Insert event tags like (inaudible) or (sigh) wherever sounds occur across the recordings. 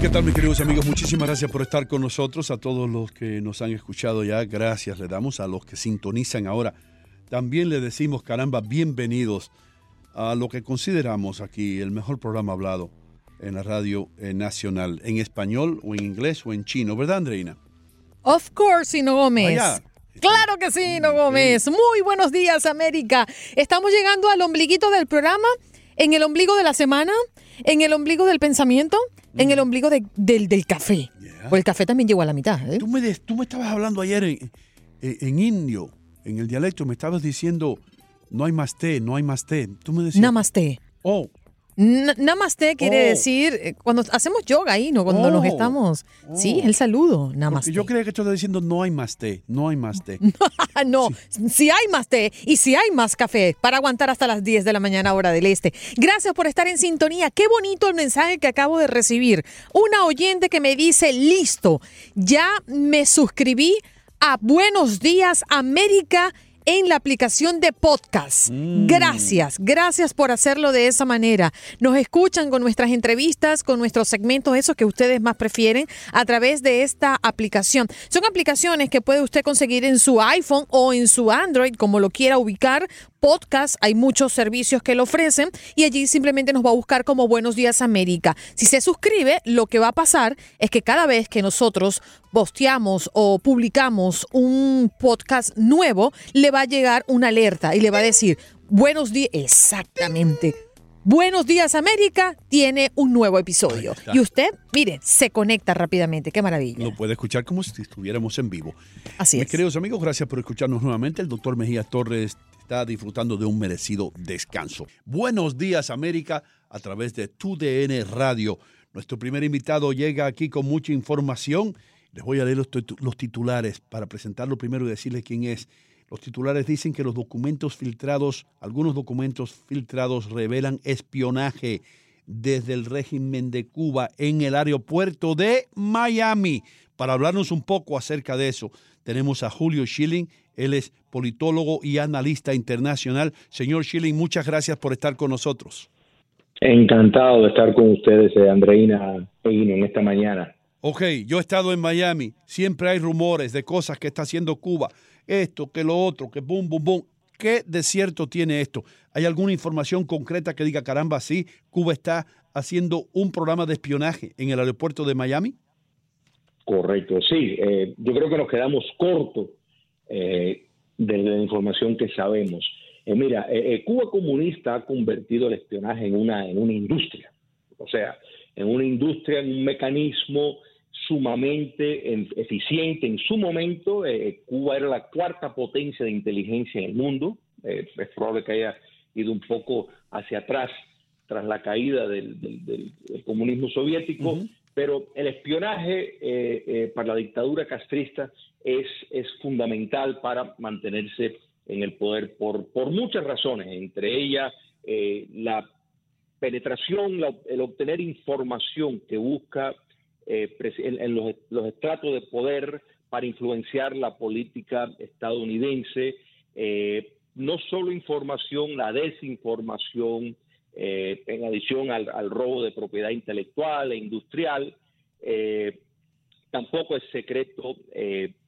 ¿Qué tal mis queridos amigos? Muchísimas gracias por estar con nosotros. A todos los que nos han escuchado ya, gracias le damos. A los que sintonizan ahora, también le decimos, caramba, bienvenidos a lo que consideramos aquí el mejor programa hablado en la radio eh, nacional, en español o en inglés o en chino, ¿verdad, Andreina? Of course, Sino Gómez. Allá. Claro que sí, No Gómez. Muy buenos días, América. Estamos llegando al ombliguito del programa, en el ombligo de la semana, en el ombligo del pensamiento, en el ombligo de- del, del café. Yeah. Pues el café también llegó a la mitad. ¿eh? Tú me, des- tú me estabas hablando ayer en, en- en indio, en el dialecto, me estabas diciendo, no hay más té, no hay más té. Tú me decías, Namaste. oh, N- Namaste quiere Oh. decir eh, cuando hacemos yoga ahí, ¿no? Cuando nos Oh. estamos. Sí, Oh. el saludo. porque Namaste. yo creía que tú estabas diciendo, no hay más té, no hay más té. (laughs) Ah, no, si hay más té y si hay más café para aguantar hasta las 10 de la mañana hora del este. Gracias por estar en sintonía. Qué bonito el mensaje que acabo de recibir. Una oyente que me dice, listo, ya me suscribí a Buenos Días América en la aplicación de podcast. Gracias, gracias por hacerlo de esa manera. Nos escuchan con nuestras entrevistas, con nuestros segmentos, esos que ustedes más prefieren, a través de esta aplicación. Son aplicaciones que puede usted conseguir en su iPhone o en su Android, como lo quiera ubicar. Podcast, hay muchos servicios que lo ofrecen y allí simplemente nos va a buscar como Buenos Días América. Si se suscribe, lo que va a pasar es que cada vez que nosotros posteamos o publicamos un podcast nuevo, le va a llegar una alerta y le va a decir, buenos días, exactamente. Buenos días América tiene un nuevo episodio. Y usted, mire, se conecta rápidamente. Qué maravilla. Lo puede escuchar como si estuviéramos en vivo. Así Mis es. queridos amigos, gracias por escucharnos nuevamente. El doctor Mejía Torres está disfrutando de un merecido descanso. Buenos días, América, a través de TUDN Radio. Nuestro primer invitado llega aquí con mucha información. Les voy a leer los, los titulares para presentarlo primero y decirles quién es. Los titulares dicen que los documentos filtrados, algunos documentos filtrados revelan espionaje desde el régimen de Cuba en el aeropuerto de Miami. Para hablarnos un poco acerca de eso, tenemos a Julio Schilling. Él es politólogo y analista internacional. Señor Schilling, muchas gracias por estar con nosotros. Encantado de estar con ustedes, eh, Andreina en esta mañana. Ok, yo he estado en Miami. Siempre hay rumores de cosas que está haciendo Cuba. Esto, que lo otro, que boom, boom, boom. ¿Qué de cierto tiene esto? ¿Hay alguna información concreta que diga, caramba, sí, Cuba está haciendo un programa de espionaje en el aeropuerto de Miami? Correcto, sí. eh, yo creo que nos quedamos cortos eh, de la información que sabemos. Eh, mira, eh, Cuba comunista ha convertido el espionaje en una, en una industria. O sea, en una industria, en un mecanismo sumamente en- eficiente. En su momento, eh, Cuba era la cuarta potencia de inteligencia en el mundo. Eh, es probable que haya ido un poco hacia atrás tras la caída del, del- del- del comunismo soviético, pero el espionaje eh, eh, para la dictadura castrista es, es fundamental para mantenerse en el poder por, por muchas razones, entre ellas eh, la penetración, la- el obtener información que busca eh, en, los, estratos de poder para influenciar la política estadounidense, eh, no solo información, la desinformación, eh, en adición al, al robo de propiedad intelectual e industrial, tampoco es secreto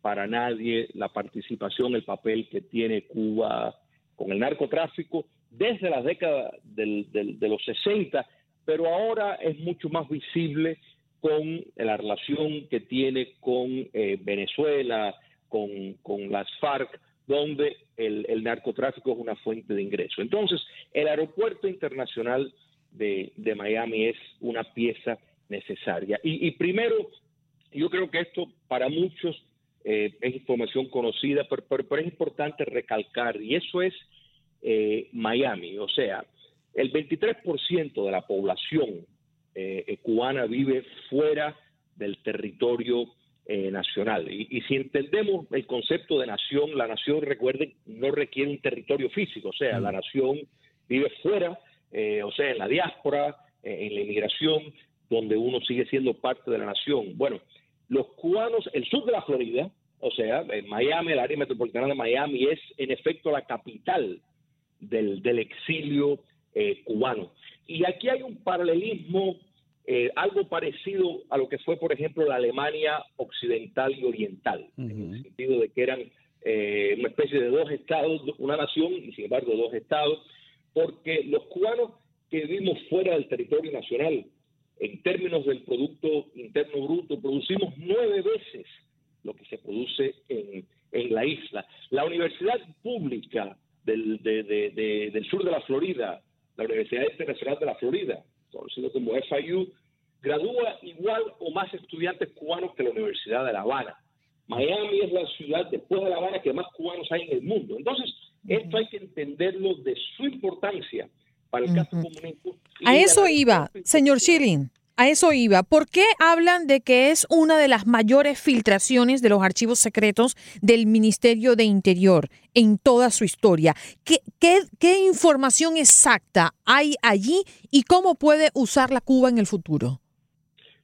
para nadie la participación, el papel que tiene Cuba con el narcotráfico desde la década del- del- de los 60, pero ahora es mucho más visible con la relación que tiene con eh, Venezuela, con, las FARC, donde el, narcotráfico es una fuente de ingreso. Entonces, el aeropuerto internacional de, Miami es una pieza necesaria. Y, primero, yo creo que esto para muchos eh, es información conocida, pero es importante recalcar, y eso es eh, Miami, o sea, el 23% de la población eh, eh, cubana vive fuera del territorio eh, nacional. Y, y si entendemos el concepto de nación, la nación, recuerden, no requiere un territorio físico, o sea, la nación vive fuera, eh, o sea, en la diáspora, eh, en la inmigración, donde uno sigue siendo parte de la nación. Bueno, los cubanos, el sur de la Florida, o sea, en Miami, el área metropolitana de Miami, es en efecto la capital del, del exilio eh, cubano. Y aquí hay un paralelismo eh, algo parecido a lo que fue, por ejemplo, la Alemania occidental y oriental, en el sentido de que eran eh, una especie de dos estados, una nación y sin embargo dos estados, porque los cubanos que vivimos fuera del territorio nacional, en términos del Producto Interno Bruto, producimos nueve veces lo que se produce en, en la isla. La Universidad Pública del, del sur de la Florida, la Universidad Internacional de la Florida, conocido como FIU, gradúa igual o más estudiantes cubanos que la Universidad de La Habana. Miami es la ciudad después de La Habana que más cubanos hay en el mundo. Entonces, esto hay que entenderlo de su importancia para el caso comunista. A eso iba, señor Schilling. A eso iba. ¿Por qué hablan de que es una de las mayores filtraciones de los archivos secretos del Ministerio de Interior en toda su historia? ¿Qué, información exacta hay allí y cómo puede usarla Cuba en el futuro?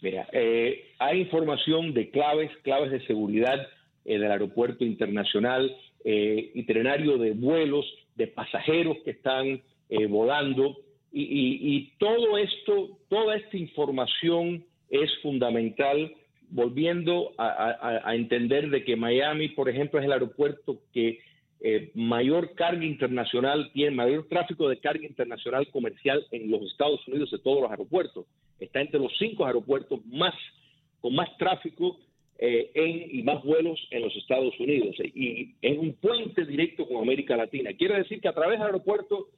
Mira, eh, hay información de claves, claves de seguridad del aeropuerto internacional, eh, itinerario de vuelos, de pasajeros que están eh, volando, y, todo esto, toda esta información es fundamental, volviendo a, entender de que Miami, por ejemplo, es el aeropuerto que eh, mayor carga internacional tiene, mayor tráfico de carga internacional comercial en los Estados Unidos de todos los aeropuertos. Está entre los cinco aeropuertos más con más tráfico eh, en, y más vuelos en los Estados Unidos. Y es un puente directo con América Latina. Quiere decir que a través del aeropuerto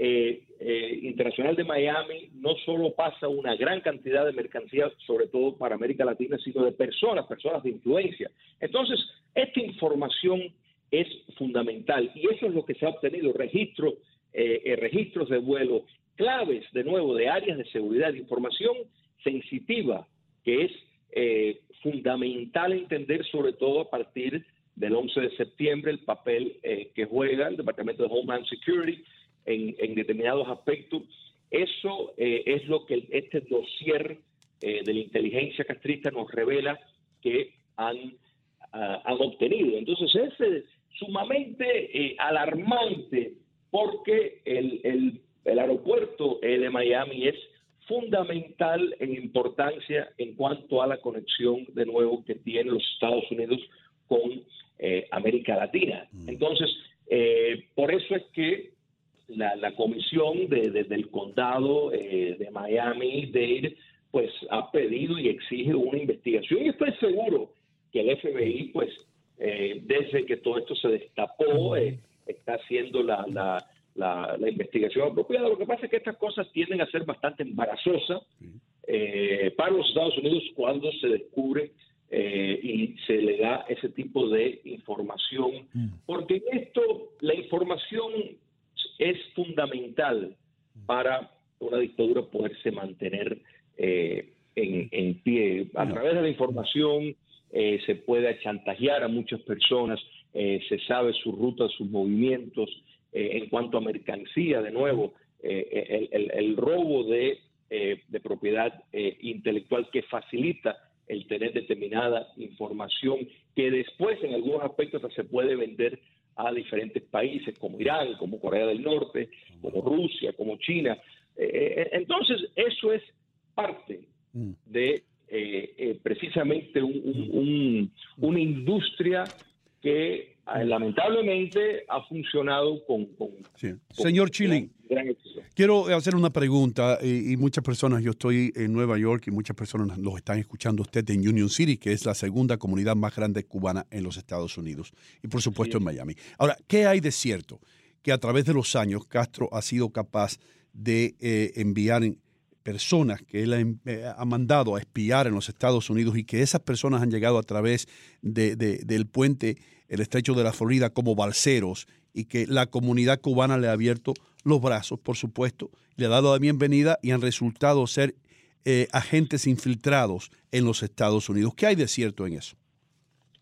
eh, eh, Internacional de Miami no solo pasa una gran cantidad de mercancías, sobre todo para América Latina, sino de personas, personas de influencia. Entonces, esta información es fundamental y eso es lo que se ha obtenido, registro, eh, eh, registros de vuelo, claves de nuevo de áreas de seguridad, información sensitiva que es fundamental entender sobre todo a partir del 11 de septiembre el papel que juega el Departamento de Homeland Security, en, determinados aspectos. Eso eh, es lo que este dossier eh, de la inteligencia castrista nos revela que han, ah, han obtenido. Entonces es eh, sumamente alarmante porque el, el, el aeropuerto de Miami es fundamental en importancia en cuanto a la conexión de nuevo que tienen los Estados Unidos con América Latina. Mm. Entonces, por eso es que la, comisión de, del condado eh, de Miami-Dade pues ha pedido y exige una investigación y estoy seguro que el FBI pues eh, desde que todo esto se destapó eh, está haciendo la, la, la, investigación apropiada. Lo que pasa es que estas cosas tienden a ser bastante embarazosas para los Estados Unidos cuando se descubre y se le da ese tipo de información, porque en esto la información es fundamental para una dictadura poderse mantener eh, en, pie. A través de la información eh, se puede chantajear a muchas personas, eh, se sabe su ruta, sus movimientos. en cuanto a mercancía, de nuevo, el, robo de, de propiedad intelectual que facilita el tener determinada información que después en algunos aspectos se puede vender a diferentes países como Irán, como Corea del Norte, como Rusia, como China. Eh, eh, entonces, eso es parte mm. de eh, precisamente una industria que lamentablemente ha funcionado con... Señor Chilling, quiero hacer una pregunta y, muchas personas, yo estoy en Nueva York y muchas personas los están escuchando usted en Union City, que es la segunda comunidad más grande cubana en los Estados Unidos y por supuesto en Miami. Ahora, ¿qué hay de cierto? Que a través de los años Castro ha sido capaz de eh, enviar personas que él ha, eh, mandado a espiar en los Estados Unidos y que esas personas han llegado a través de, del puente el estrecho de la Florida como balseros y que la comunidad cubana le ha abierto los brazos, por supuesto, le ha dado la bienvenida y han resultado ser eh, agentes infiltrados en los Estados Unidos. ¿Qué hay de cierto en eso?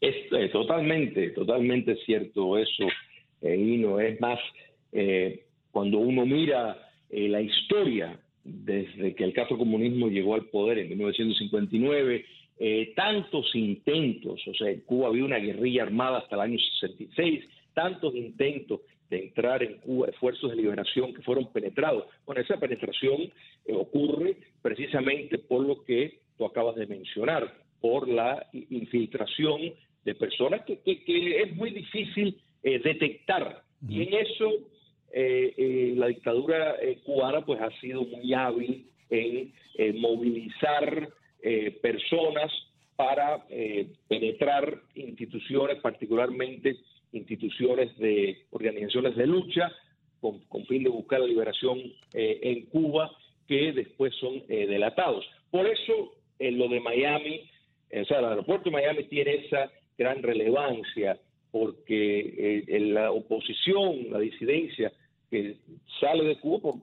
Es eh, totalmente, totalmente cierto eso, eh, Hino. Es más, cuando uno mira la historia desde que el caso comunismo llegó al poder en 1959, eh, tantos intentos, o sea, en Cuba había una guerrilla armada hasta el año 66, tantos intentos de entrar en Cuba esfuerzos de liberación que fueron penetrados. Bueno, esa penetración eh, ocurre precisamente por lo que tú acabas de mencionar, por la infiltración de personas que, es muy difícil eh, detectar. Y en eso la dictadura cubana pues ha sido muy hábil en movilizar personas para penetrar instituciones, particularmente instituciones de organizaciones de lucha con, fin de buscar la liberación eh, en Cuba que después son eh, delatados. Por eso, en lo de Miami, o sea, el aeropuerto de Miami tiene esa gran relevancia porque eh, la oposición, la disidencia que sale de Cuba,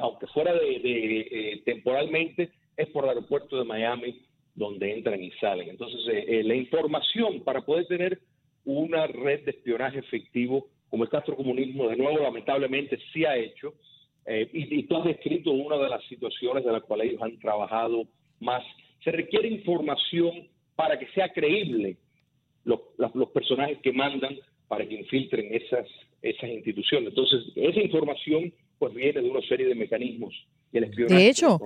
aunque fuera de, temporalmente, es por el aeropuerto de Miami donde entran y salen. Entonces, la información para poder tener una red de espionaje efectivo como el castrocomunismo, de nuevo, lamentablemente, sí ha hecho. Eh, y, tú has descrito una de las situaciones de las cuales ellos han trabajado más. Se requiere información para que sea creíble los, los personajes que mandan para que infiltren esas, esas instituciones. Entonces, esa información pues viene de una serie de mecanismos. Y el espionaje de hecho,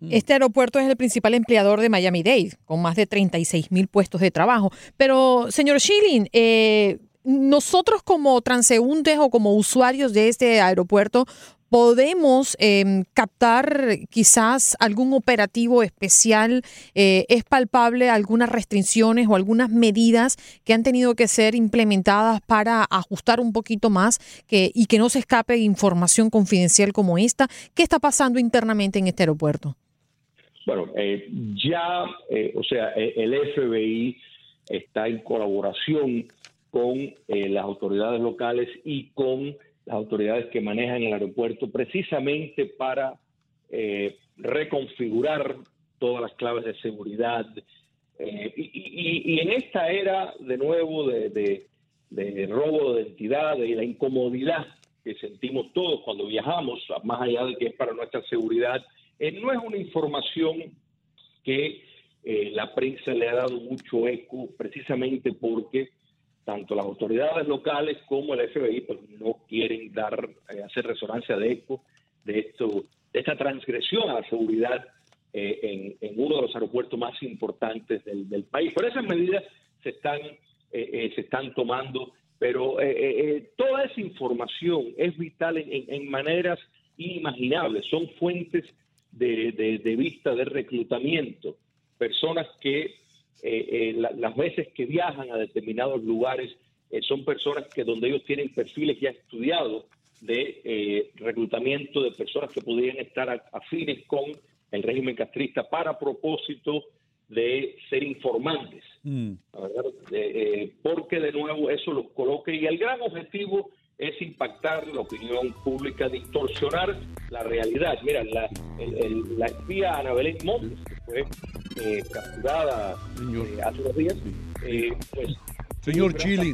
Mm. Este aeropuerto es el principal empleador de Miami-Dade, con más de 36 mil puestos de trabajo. Pero, señor Schilling, eh, nosotros como transeúntes o como usuarios de este aeropuerto podemos em, captar quizás algún operativo especial, eh, es palpable algunas restricciones o algunas medidas que han tenido que ser implementadas para ajustar un poquito más que, y que no se escape información confidencial como esta. ¿Qué está pasando internamente en este aeropuerto? Bueno, eh, ya, eh, o sea, eh, el FBI está en colaboración con las autoridades locales y con las autoridades que manejan el aeropuerto precisamente para reconfigurar todas las claves de seguridad. Y, en esta era, de nuevo, de, de robo de identidad y la incomodidad que sentimos todos cuando viajamos, más allá de que es para nuestra seguridad, eh, no es una información que eh, la prensa le ha dado mucho eco, precisamente porque tanto las autoridades locales como el FBI pues, no quieren dar, eh, hacer resonancia de eco de esto, de esta transgresión a la seguridad en, uno de los aeropuertos más importantes del, país. Por esas medidas se están, se están tomando, pero toda esa información es vital en, maneras inimaginables, son fuentes de, vista de reclutamiento, personas que eh, eh, las veces que viajan a determinados lugares eh, son personas que donde ellos tienen perfiles ya estudiados de reclutamiento de personas que podrían estar afines con el régimen castrista para propósito de ser informantes, mm. porque de nuevo eso los coloque y el gran objetivo es impactar la opinión pública, distorsionar la realidad. Mira, la, la espía Ana Belén Montes, que fue eh, capturada eh, hace unos días, eh, pues Señor Chile,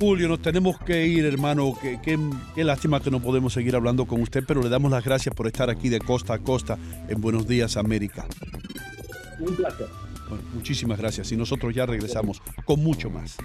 Julio, nos tenemos que ir, hermano. Qué, qué, lástima que no podemos seguir hablando con usted, pero le damos las gracias por estar aquí de costa a costa en Buenos Días, América. Un placer. Bueno, muchísimas gracias y nosotros ya regresamos con mucho más.